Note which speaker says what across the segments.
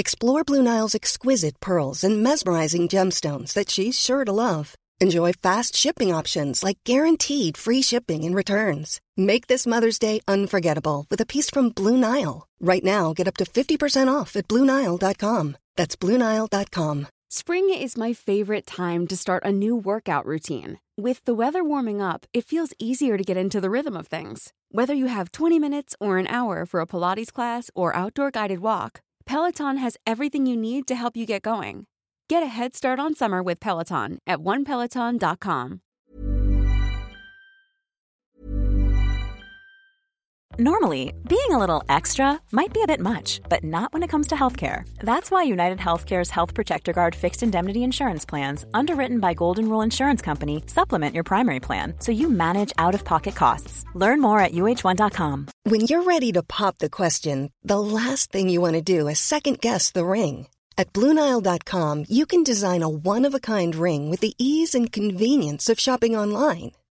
Speaker 1: Explore Blue Nile's exquisite pearls and mesmerizing gemstones that she's sure to love. Enjoy fast shipping options like guaranteed free shipping and returns. Make this Mother's Day unforgettable with a piece from Blue Nile. Right now, get up to 50% off at BlueNile.com. That's BlueNile.com.
Speaker 2: Spring is my favorite time to start a new workout routine. With the weather warming up, it feels easier to get into the rhythm of things. Whether you have 20 minutes or an hour for a Pilates class or outdoor guided walk, Peloton has everything you need to help you get going. Get a head start on summer with Peloton at onepeloton.com.
Speaker 3: Normally, being a little extra might be a bit much, but not when it comes to healthcare. That's why United Healthcare's Health Protector Guard fixed indemnity insurance plans, underwritten by Golden Rule Insurance Company, supplement your primary plan so you manage out of pocket costs. Learn more at uh1.com.
Speaker 4: When you're ready to pop the question, the last thing you want to do is second guess the ring. At Bluenile.com, you can design a one of a kind ring with the ease and convenience of shopping online.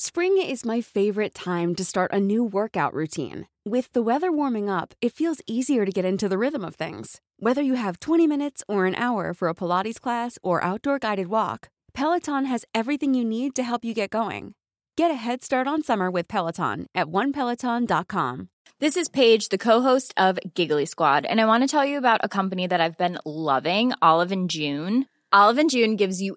Speaker 2: Spring is my favorite time to start a new workout routine. With the weather warming up, it feels easier to get into the rhythm of things. Whether you have 20 minutes or an hour for a Pilates class or outdoor guided walk, Peloton has everything you need to help you get going. Get a head start on summer with Peloton at onepeloton.com.
Speaker 5: This is Paige, the co-host of Giggly Squad, and I want to tell you about a company that I've been loving, Olive and June. Olive and June gives you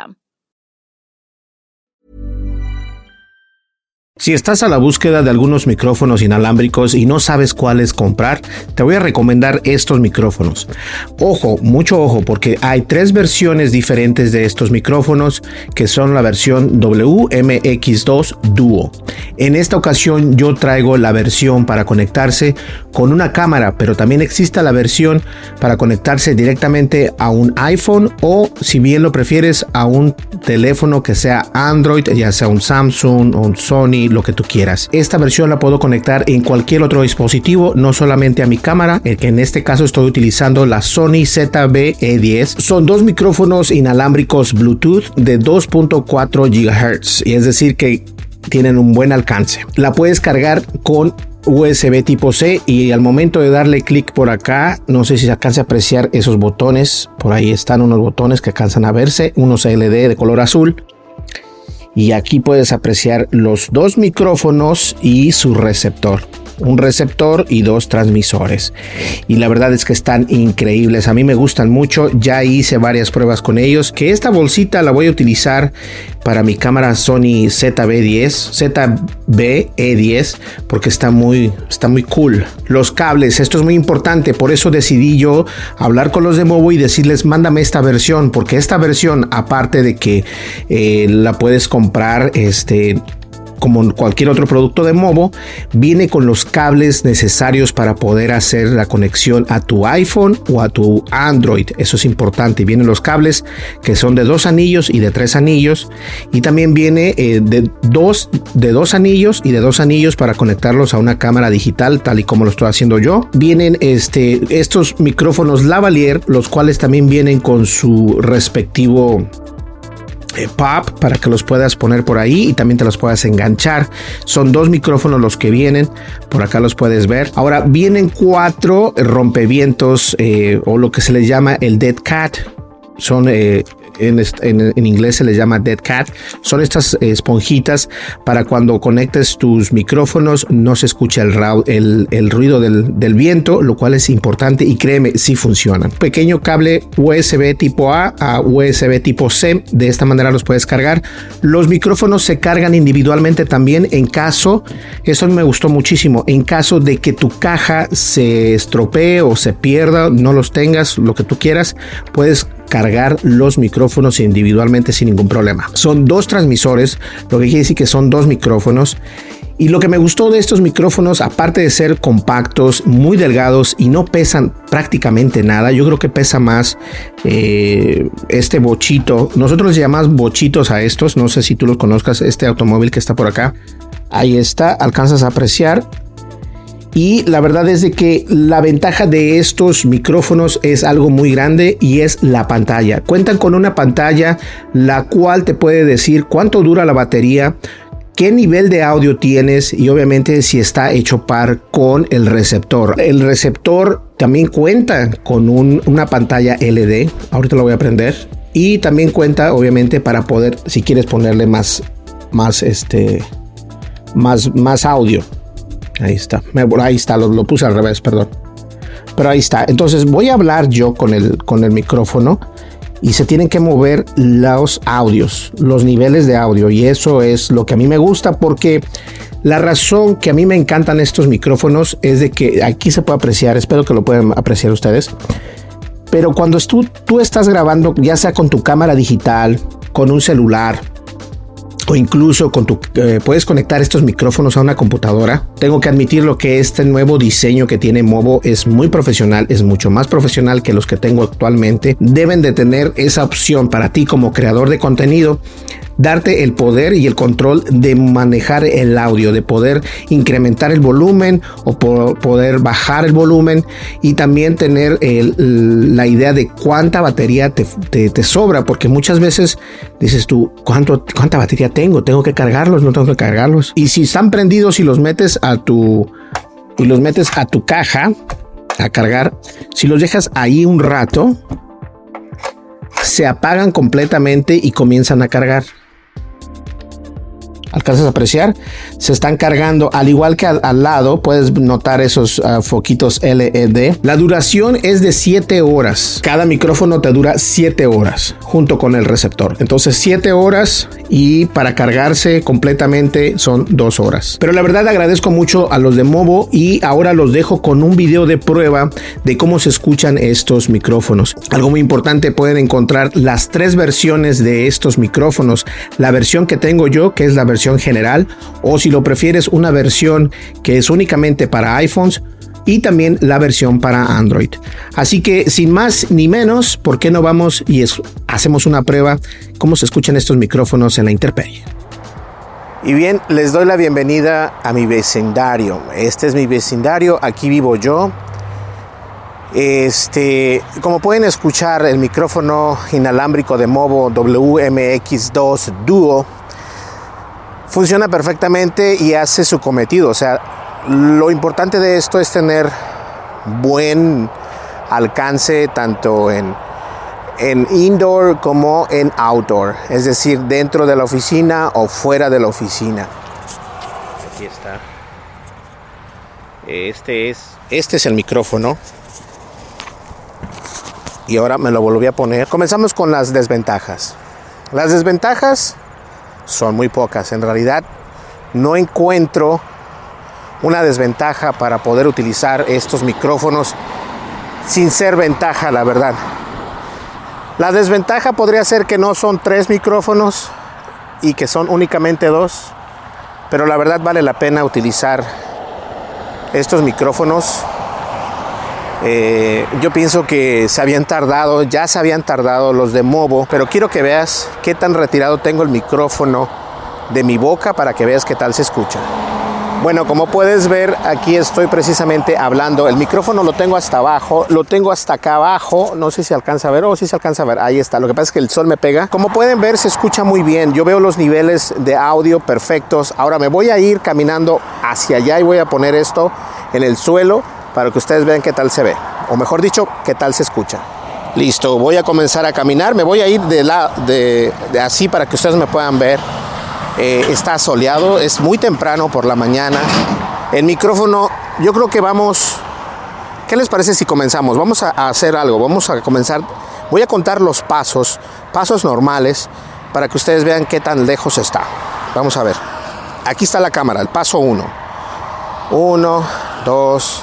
Speaker 5: system.
Speaker 6: Si estás a la búsqueda de algunos micrófonos inalámbricos y no sabes cuáles comprar, te voy a recomendar estos micrófonos. Ojo, mucho ojo, porque hay tres versiones diferentes de estos micrófonos, que son la versión WMX2 Duo. En esta ocasión yo traigo la versión para conectarse con una cámara, pero también existe la versión para conectarse directamente a un iPhone o, si bien lo prefieres, a un teléfono que sea Android, ya sea un Samsung o un Sony lo que tú quieras. Esta versión la puedo conectar en cualquier otro dispositivo, no solamente a mi cámara, el que en este caso estoy utilizando la Sony zb e 10 Son dos micrófonos inalámbricos Bluetooth de 2.4 GHz, y es decir que tienen un buen alcance. La puedes cargar con USB tipo C y al momento de darle clic por acá, no sé si se alcanza a apreciar esos botones, por ahí están unos botones que alcanzan a verse, unos LED de color azul y aquí puedes apreciar los dos micrófonos y su receptor un receptor y dos transmisores. Y la verdad es que están increíbles, a mí me gustan mucho, ya hice varias pruebas con ellos, que esta bolsita la voy a utilizar para mi cámara Sony ZB10, e 10 porque está muy, está muy cool. Los cables, esto es muy importante, por eso decidí yo hablar con los de Movo y decirles, mándame esta versión, porque esta versión, aparte de que eh, la puedes comprar, este, como cualquier otro producto de Movo, viene con los cables necesarios para poder hacer la conexión a tu iPhone o a tu Android. Eso es importante. Vienen los cables que son de dos anillos y de tres anillos. Y también viene eh, de, dos, de dos anillos y de dos anillos para conectarlos a una cámara digital, tal y como lo estoy haciendo yo. Vienen este, estos micrófonos lavalier, los cuales también vienen con su respectivo eh, pop para que los puedas poner por ahí y también te los puedas enganchar. Son dos micrófonos los que vienen, por acá los puedes ver. Ahora vienen cuatro rompevientos eh, o lo que se les llama el Dead Cat. Son eh, en, inglés se les llama Dead Cat. Son estas eh, esponjitas para cuando conectes tus micrófonos no se escucha el, el, el ruido del, viento, lo cual es importante y créeme, sí funcionan. Pequeño cable USB tipo A a USB tipo C, de esta manera los puedes cargar. Los micrófonos se cargan individualmente también en caso, eso me gustó muchísimo, en caso de que tu caja se estropee o se pierda, no los tengas, lo que tú quieras, puedes cargar los micrófonos individualmente sin ningún problema. Son dos transmisores, lo que quiere decir que son dos micrófonos. Y lo que me gustó de estos micrófonos, aparte de ser compactos, muy delgados y no pesan prácticamente nada, yo creo que pesa más eh, este bochito. Nosotros llamamos bochitos a estos, no sé si tú los conozcas, este automóvil que está por acá. Ahí está, alcanzas a apreciar y la verdad es de que la ventaja de estos micrófonos es algo muy grande y es la pantalla. Cuentan con una pantalla la cual te puede decir cuánto dura la batería, qué nivel de audio tienes y obviamente si está hecho par con el receptor. El receptor también cuenta con una pantalla LD, ahorita lo voy a prender, y también cuenta obviamente para poder, si quieres ponerle más, más este, más, más audio. Ahí está. Me, ahí está, lo, lo, puse al revés, perdón. Pero ahí está. Entonces voy a hablar yo con el, con el micrófono y se tienen que mover los audios, los niveles de audio. Y eso es lo que a mí me gusta porque la razón que a mí me encantan estos micrófonos es de que aquí se puede apreciar, espero que lo puedan apreciar ustedes. Pero cuando tú, tú estás grabando, ya sea con tu cámara digital, con un celular, o incluso con tu, eh, puedes conectar estos micrófonos a una computadora. Tengo que admitir lo que este nuevo diseño que tiene Movo es muy profesional, es mucho más profesional que los que tengo actualmente. Deben de tener esa opción para ti como creador de contenido darte el poder y el control de manejar el audio, de poder incrementar el volumen o poder bajar el volumen y también tener la idea de cuánta batería te, sobra, porque muchas veces dices tú, ¿cuánto, ¿cuánta batería tengo? ¿Tengo que cargarlos? ¿No tengo que cargarlos? Y si están prendidos y los metes a tu... Y los metes a tu caja, a cargar, si los dejas ahí un rato, se apagan completamente y comienzan a cargar alcanzas a apreciar, se están cargando, al igual que al, lado, puedes notar esos ah, foquitos LED. La duración es de 7 horas. Cada micrófono te dura 7 horas junto con el receptor. Entonces 7 horas y para cargarse completamente son 2 horas. Pero la verdad agradezco mucho a los de Movo y ahora los dejo con un video de prueba de cómo se escuchan estos micrófonos. Algo muy importante, pueden encontrar las tres versiones de estos micrófonos. La versión que tengo yo, que es la versión general o si lo prefieres una versión que es únicamente para iPhones y también la versión para Android. Así que sin más ni menos, ¿por qué no vamos y hacemos una prueba cómo se escuchan estos micrófonos en la intemperie? Y bien, les doy la bienvenida a mi vecindario. Este es mi vecindario, aquí vivo yo. Este, como pueden escuchar, el micrófono inalámbrico de Movo WMX2 Duo funciona perfectamente y hace su cometido. O sea, lo importante de esto es tener buen alcance tanto en, en indoor como en outdoor, es decir, dentro de la oficina o fuera de la oficina. Aquí está. Este es. Este es el micrófono. Y ahora me lo volví a poner. Comenzamos con las desventajas. Las desventajas son muy pocas. En realidad no encuentro una desventaja para poder utilizar estos micrófonos sin ser ventaja, la verdad. La desventaja podría ser que no son tres micrófonos y que son únicamente dos, pero la verdad vale la pena utilizar estos micrófonos eh, yo pienso que se habían tardado, ya se habían tardado los de Movo, pero quiero que veas qué tan retirado tengo el micrófono de mi boca para que veas qué tal se escucha. Bueno, como puedes ver, aquí estoy precisamente hablando. El micrófono lo tengo hasta abajo, lo tengo hasta acá abajo. No sé si alcanza a ver o oh, si se alcanza a ver. Ahí está. Lo que pasa es que el sol me pega. Como pueden ver, se escucha muy bien. Yo veo los niveles de audio perfectos. Ahora me voy a ir caminando hacia allá y voy a poner esto en el suelo para que ustedes vean qué tal se ve, o mejor dicho, qué tal se escucha. Listo, voy a comenzar a caminar, me voy a ir de, la, de, así para que ustedes me puedan ver. Eh, está soleado, es muy temprano por la mañana. El micrófono, yo creo que vamos, ¿qué les parece si comenzamos? Vamos a, hacer algo, vamos a comenzar, voy a contar los pasos, pasos normales, para que ustedes vean qué tan lejos está. Vamos a ver, aquí está la cámara, el paso 1. Uno. Dos.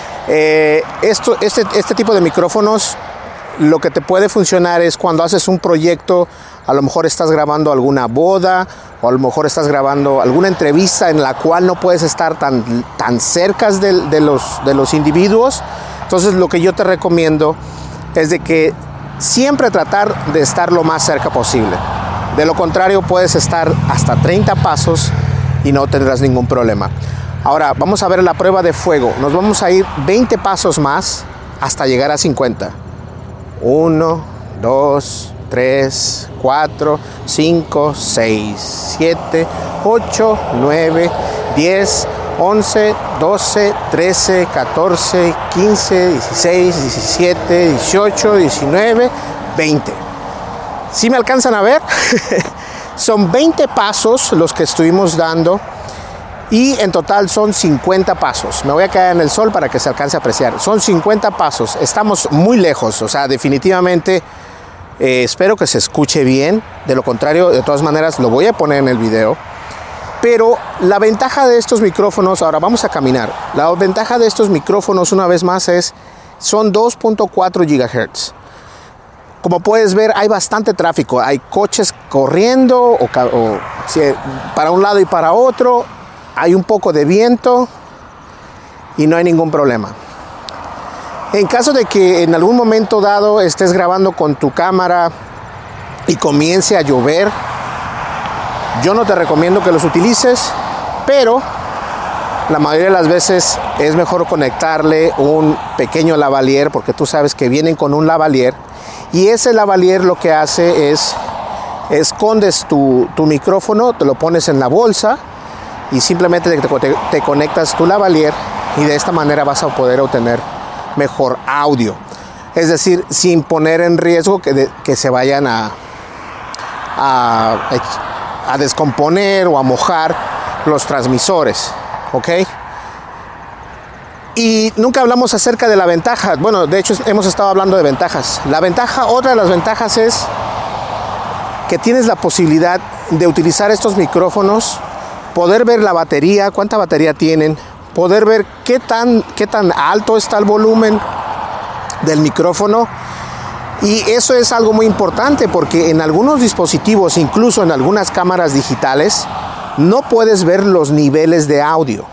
Speaker 6: Eh, esto, este, este tipo de micrófonos lo que te puede funcionar es cuando haces un proyecto, a lo mejor estás grabando alguna boda o a lo mejor estás grabando alguna entrevista en la cual no puedes estar tan, cerca de, los, de los individuos. Entonces lo que yo te recomiendo es de que siempre tratar de estar lo más cerca posible. De lo contrario puedes estar hasta 30 pasos y no tendrás ningún problema. Ahora vamos a ver la prueba de fuego. Nos vamos a ir 20 pasos más hasta llegar a 50. 1, 2, 3, 4, 5, 6, 7, 8, 9, 10, 11, 12, 13, 14, 15, 16, 17, 18, 19, 20. Si ¿Sí me alcanzan a ver? Son 20 pasos los que estuvimos dando y en total son 50 pasos. Me voy a quedar en el sol para que se alcance a apreciar. Son 50 pasos, estamos muy lejos, o sea, definitivamente eh, espero que se escuche bien, de lo contrario, de todas maneras, lo voy a poner en el video. Pero la ventaja de estos micrófonos, ahora vamos a caminar, la ventaja de estos micrófonos una vez más es, son 2.4 GHz. Como puedes ver, hay bastante tráfico. Hay coches corriendo para un lado y para otro hay un poco de viento y no hay ningún problema. En caso de que en algún momento dado estés grabando con tu cámara y comience a llover, yo no te recomiendo que los utilices, pero la mayoría de las veces es mejor conectarle un pequeño lavalier porque tú sabes que vienen con un lavalier y ese lavalier lo que hace es escondes tu, tu micrófono, te lo pones en la bolsa y simplemente te, conectas tu lavalier y de esta manera vas a poder obtener mejor audio. Es decir, sin poner en riesgo que, se vayan a, a, a, descomponer o a mojar los transmisores. ¿Ok? Y nunca hablamos acerca de la ventaja. Bueno, de hecho hemos estado hablando de ventajas. La ventaja, otra de las ventajas es que tienes la posibilidad de utilizar estos micrófonos poder ver la batería, cuánta batería tienen, poder ver qué tan, qué tan alto está el volumen del micrófono. Y eso es algo muy importante porque en algunos dispositivos, incluso en algunas cámaras digitales, no puedes ver los niveles de audio.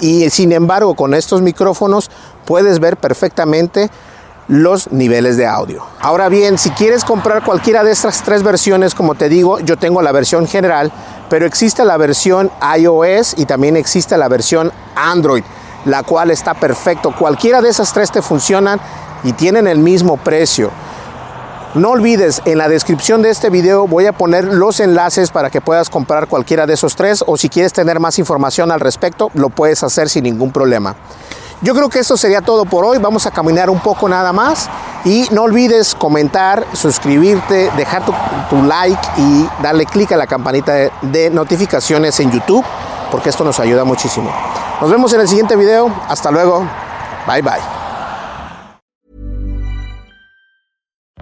Speaker 6: Y sin embargo, con estos micrófonos puedes ver perfectamente los niveles de audio. Ahora bien, si quieres comprar cualquiera de estas tres versiones, como te digo, yo tengo la versión general, pero existe la versión iOS y también existe la versión Android, la cual está perfecto. Cualquiera de esas tres te funcionan y tienen el mismo precio. No olvides, en la descripción de este video voy a poner los enlaces para que puedas comprar cualquiera de esos tres o si quieres tener más información al respecto, lo puedes hacer sin ningún problema. Yo creo que esto sería todo por hoy. Vamos a caminar un poco nada más. Y no olvides comentar, suscribirte, dejar tu, like y darle clic a la campanita de notificaciones en YouTube, porque esto nos ayuda muchísimo. Nos vemos en el siguiente video. Hasta luego. Bye bye.